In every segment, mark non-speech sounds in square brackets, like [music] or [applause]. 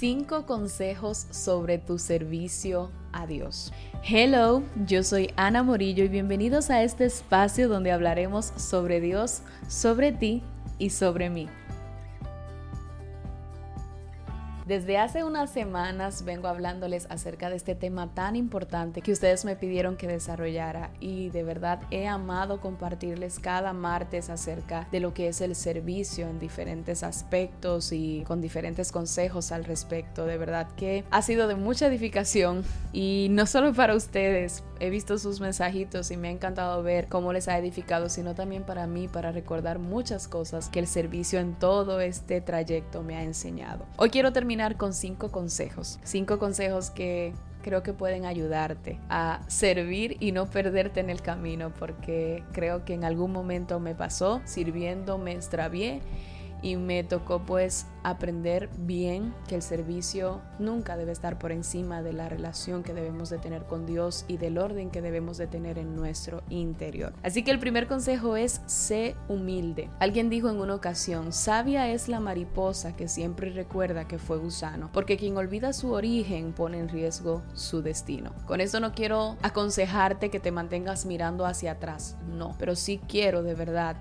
5 consejos sobre tu servicio a Dios. Hello, yo soy Ana Morillo y bienvenidos a este espacio donde hablaremos sobre Dios, sobre ti y sobre mí. Desde hace unas semanas vengo hablándoles acerca de este tema tan importante que ustedes me pidieron que desarrollara y de verdad he amado compartirles cada martes acerca de lo que es el servicio en diferentes aspectos y con diferentes consejos al respecto. De verdad que ha sido de mucha edificación y no solo para ustedes, he visto sus mensajitos y me ha encantado ver cómo les ha edificado, sino también para mí, para recordar muchas cosas que el servicio en todo este trayecto me ha enseñado. Hoy quiero terminar con cinco consejos, cinco consejos que creo que pueden ayudarte a servir y no perderte en el camino, porque creo que en algún momento me pasó, sirviendo me extravié y me tocó pues aprender bien que el servicio nunca debe estar por encima de la relación que debemos de tener con Dios y del orden que debemos de tener en nuestro interior. Así que el primer consejo es sé humilde. Alguien dijo en una ocasión, sabia es la mariposa que siempre recuerda que fue gusano, porque quien olvida su origen pone en riesgo su destino. Con eso no quiero aconsejarte que te mantengas mirando hacia atrás, no, pero sí quiero de verdad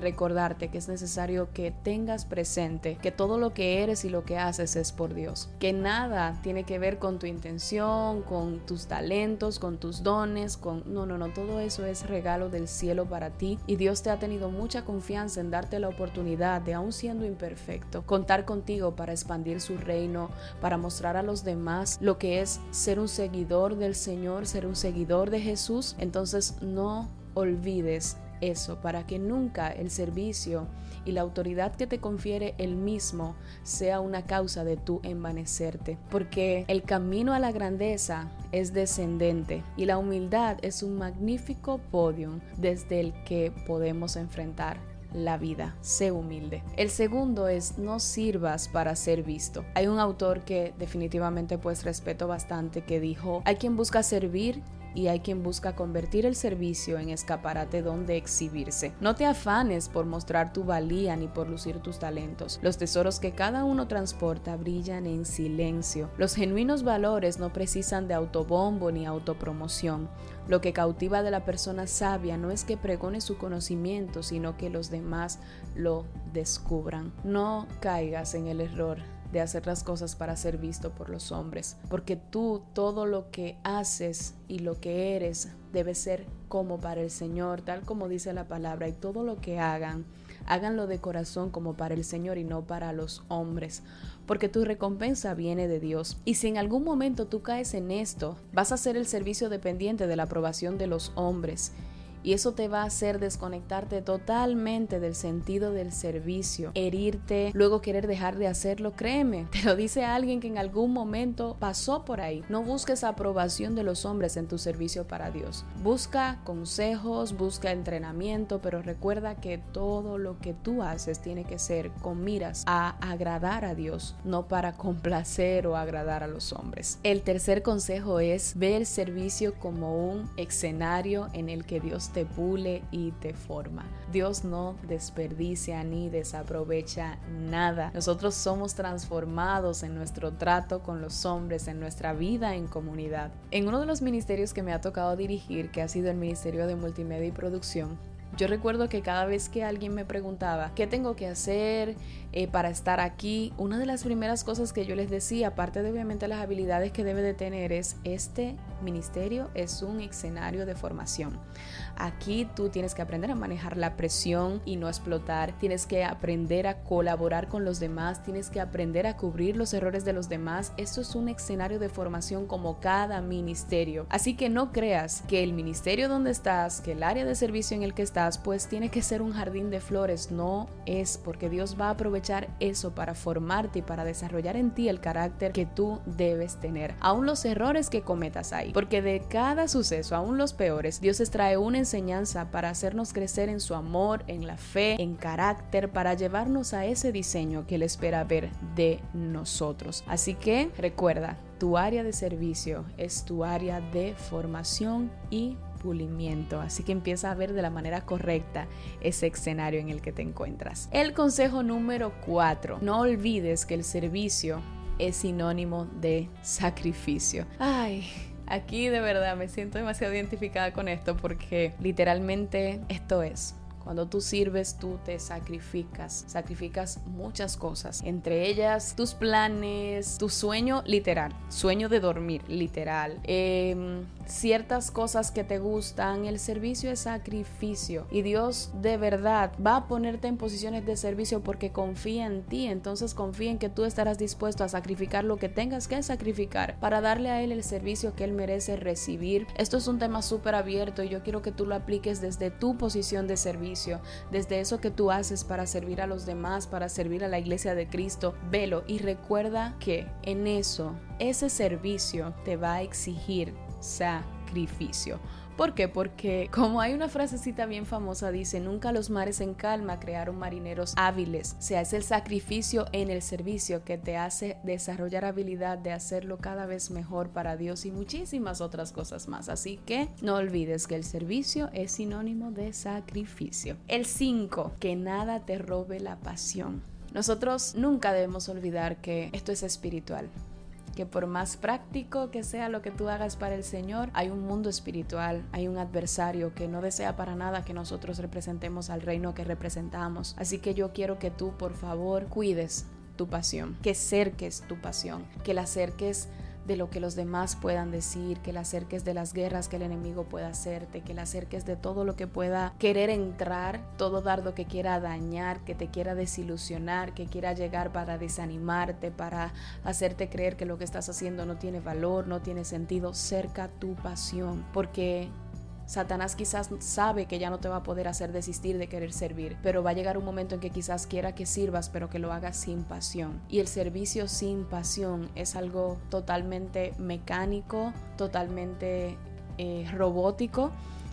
recordarte que es necesario que tengas presente que todo lo que eres y lo que haces es por Dios, que nada tiene que ver con tu intención, con tus talentos, con tus dones, con no, no, no, todo eso es regalo del cielo para ti y Dios te ha tenido mucha confianza en darte la oportunidad de aún siendo imperfecto, contar contigo para expandir su reino, para mostrar a los demás lo que es ser un seguidor del Señor, ser un seguidor de Jesús, entonces no olvides eso, para que nunca el servicio y la autoridad que te confiere el mismo sea una causa de tu envanecerte, porque el camino a la grandeza es descendente y la humildad es un magnífico podio desde el que podemos enfrentar la vida. Sé humilde. El segundo es no sirvas para ser visto. Hay un autor que definitivamente pues respeto bastante que dijo, hay quien busca servir y hay quien busca convertir el servicio en escaparate donde exhibirse. No te afanes por mostrar tu valía ni por lucir tus talentos. Los tesoros que cada uno transporta brillan en silencio. Los genuinos valores no precisan de autobombo ni autopromoción. Lo que cautiva de la persona sabia no es que pregone su conocimiento, sino que los demás lo descubran. No caigas en el error de hacer las cosas para ser visto por los hombres, porque tú todo lo que haces y lo que eres debe ser como para el Señor, tal como dice la palabra, y todo lo que hagan, háganlo de corazón como para el Señor y no para los hombres, porque tu recompensa viene de Dios. Y si en algún momento tú caes en esto, vas a ser el servicio dependiente de la aprobación de los hombres y eso te va a hacer desconectarte totalmente del sentido del servicio, herirte, luego querer dejar de hacerlo, créeme, [laughs] te lo dice alguien que en algún momento pasó por ahí. No busques aprobación de los hombres en tu servicio para Dios. Busca consejos, busca entrenamiento, pero recuerda que todo lo que tú haces tiene que ser con miras a agradar a Dios, no para [laughs] complacer o agradar a los hombres. El tercer consejo es ve el servicio como un escenario en el que Dios te pule y te forma. Dios no desperdicia ni desaprovecha nada. Nosotros somos transformados en nuestro trato con los hombres, en nuestra vida en comunidad. En uno de los ministerios que me ha tocado dirigir, que ha sido el Ministerio de Multimedia y Producción, yo recuerdo que cada vez que alguien me preguntaba qué tengo que hacer eh, para estar aquí, una de las primeras cosas que yo les decía, aparte de obviamente las habilidades que debe de tener, es este ministerio es un escenario de formación. Aquí tú tienes que aprender a manejar la presión y no explotar, tienes que aprender a colaborar con los demás, tienes que aprender a cubrir los errores de los demás. Esto es un escenario de formación como cada ministerio. Así que no creas que el ministerio donde estás, que el área de servicio en el que estás, pues tiene que ser un jardín de flores. No es porque Dios va a aprovechar eso para formarte y para desarrollar en ti el carácter que tú debes tener. Aún los errores que cometas ahí porque de cada suceso, aún los peores, Dios extrae una enseñanza para hacernos crecer en su amor, en la fe, en carácter, para llevarnos a ese diseño que Él espera ver de nosotros. Así que recuerda, tu área de servicio es tu área de formación y Así que empieza a ver de la manera correcta ese escenario en el que te encuentras. El consejo número 4. No olvides que el servicio es sinónimo de sacrificio. Ay, aquí de verdad me siento demasiado identificada con esto porque literalmente esto es cuando tú sirves, tú te sacrificas, sacrificas muchas cosas, entre ellas tus planes, tu sueño literal, sueño de dormir literal, em, ciertas cosas que te gustan, el servicio es sacrificio y Dios de verdad va a ponerte en posiciones de servicio porque confía en ti, entonces confía en que tú estarás dispuesto a sacrificar lo que tengas que sacrificar para darle a Él el servicio que Él merece recibir. Esto es un tema súper abierto y yo quiero que tú lo apliques desde tu posición de servicio desde eso que tú haces para servir a los demás, para servir a la iglesia de Cristo, velo y recuerda que en eso, ese servicio te va a exigir sacrificio. ¿Por qué? Porque como hay una frasecita bien famosa, dice, nunca los mares en calma crearon marineros hábiles. O sea, es el sacrificio en el servicio que te hace desarrollar habilidad de hacerlo cada vez mejor para Dios y muchísimas otras cosas más. Así que no olvides que el servicio es sinónimo de sacrificio. El 5, que nada te robe la pasión. Nosotros nunca debemos olvidar que esto es espiritual que por más práctico que sea lo que tú hagas para el Señor, hay un mundo espiritual, hay un adversario que no desea para nada que nosotros representemos al reino que representamos. Así que yo quiero que tú, por favor, cuides tu pasión, que cerques tu pasión, que la acerques de lo que los demás puedan decir, que la acerques de las guerras que el enemigo pueda hacerte, que la acerques de todo lo que pueda querer entrar, todo dardo que quiera dañar, que te quiera desilusionar, que quiera llegar para desanimarte, para hacerte creer que lo que estás haciendo no tiene valor, no tiene sentido. Cerca tu pasión, porque Satanás quizás sabe que ya no te va a poder hacer desistir de querer servir, pero va a llegar un momento en que quizás quiera que sirvas, pero que lo hagas sin pasión. Y el servicio sin pasión es algo totalmente mecánico, totalmente eh, robótico.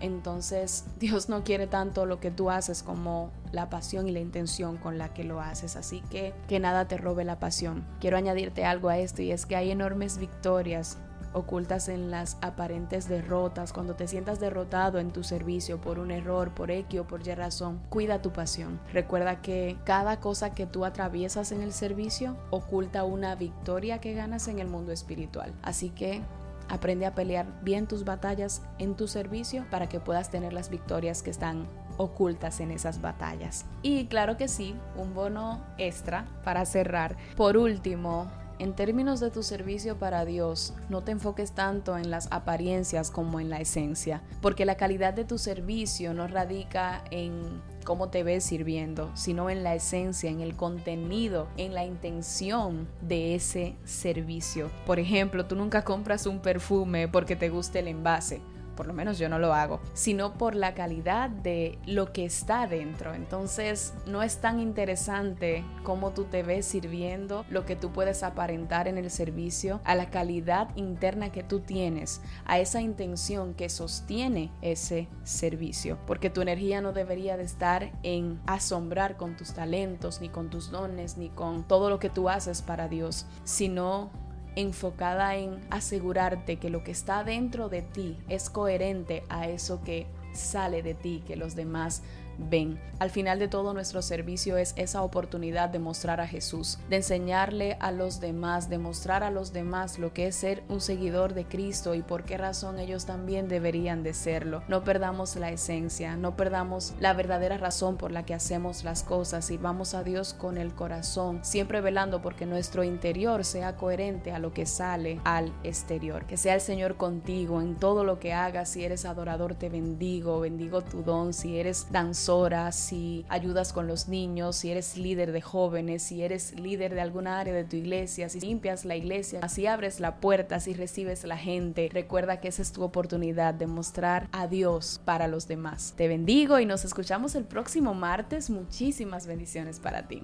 Entonces [laughs] Dios no quiere tanto lo que tú haces como la pasión y la intención con la que lo haces. Así que que nada te robe la pasión. Quiero añadirte algo a esto y es que hay enormes victorias ocultas en las aparentes derrotas, cuando te sientas derrotado en tu servicio por un error, por X o por Y razón, cuida tu pasión. Recuerda que cada cosa que tú atraviesas en el servicio oculta una victoria que ganas en el mundo espiritual. Así que aprende a pelear bien tus batallas en tu servicio para que puedas tener las victorias que están ocultas en esas batallas. Y claro que sí, un bono extra para cerrar. Por último, en términos de tu servicio para Dios, no te enfoques tanto en las apariencias como en la esencia, porque la calidad de tu servicio no radica en cómo te ves sirviendo, sino en la esencia, en el contenido, en la intención de ese servicio. Por ejemplo, tú nunca compras un perfume porque te guste el envase por lo menos yo no lo hago, sino por la calidad de lo que está dentro. Entonces no es tan interesante cómo tú te ves sirviendo, lo que tú puedes aparentar en el servicio, a la calidad interna que tú tienes, a esa intención que sostiene ese servicio. Porque tu energía no debería de estar en asombrar con tus talentos, ni con tus dones, ni con todo lo que tú haces para Dios, sino enfocada en asegurarte que lo que está dentro de ti es coherente a eso que sale de ti, que los demás ven. Al final de todo nuestro servicio es esa oportunidad de mostrar a Jesús, de enseñarle a los demás, de mostrar a los demás lo que es ser un seguidor de Cristo y por qué razón ellos también deberían de serlo. No perdamos la esencia, no perdamos la verdadera razón por la que hacemos las cosas, sirvamos a Dios con el corazón, siempre velando porque nuestro interior sea coherente a lo que sale al exterior. Que sea el Señor contigo en todo lo que hagas, si eres adorador te bendigo, bendigo tu don, si eres danzador horas, si ayudas con los niños, si eres líder de jóvenes, si eres líder de alguna área de tu iglesia, si limpias la iglesia, si abres la puerta, si recibes la gente. Recuerda que esa es tu oportunidad de mostrar a Dios para los demás. Te bendigo y nos escuchamos el próximo martes. Muchísimas bendiciones para ti.